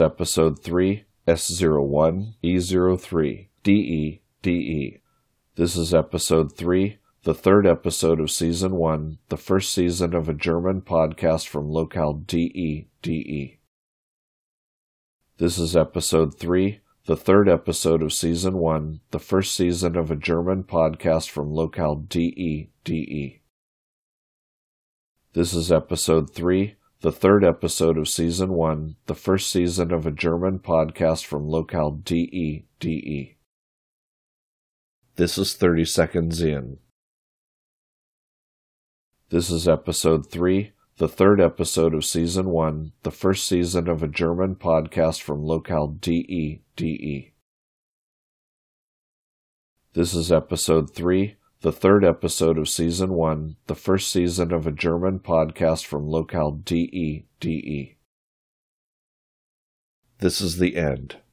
Episode 3 S01 E03 DE DE. This is Episode 3, the third episode of Season 1, the first season of a German podcast from locale DE DE. This is Episode 3, the third episode of Season 1, the first season of a German podcast from locale DE DE. This is Episode 3, the third episode of Season 1, the first season of a German podcast from locale DE DE. This is 30 Seconds In. This is Episode 3, the third episode of Season 1, the first season of a German podcast from locale DE DE. This is Episode 3, the third episode of Season 1, the first season of a German podcast from locale DE DE. This is the end.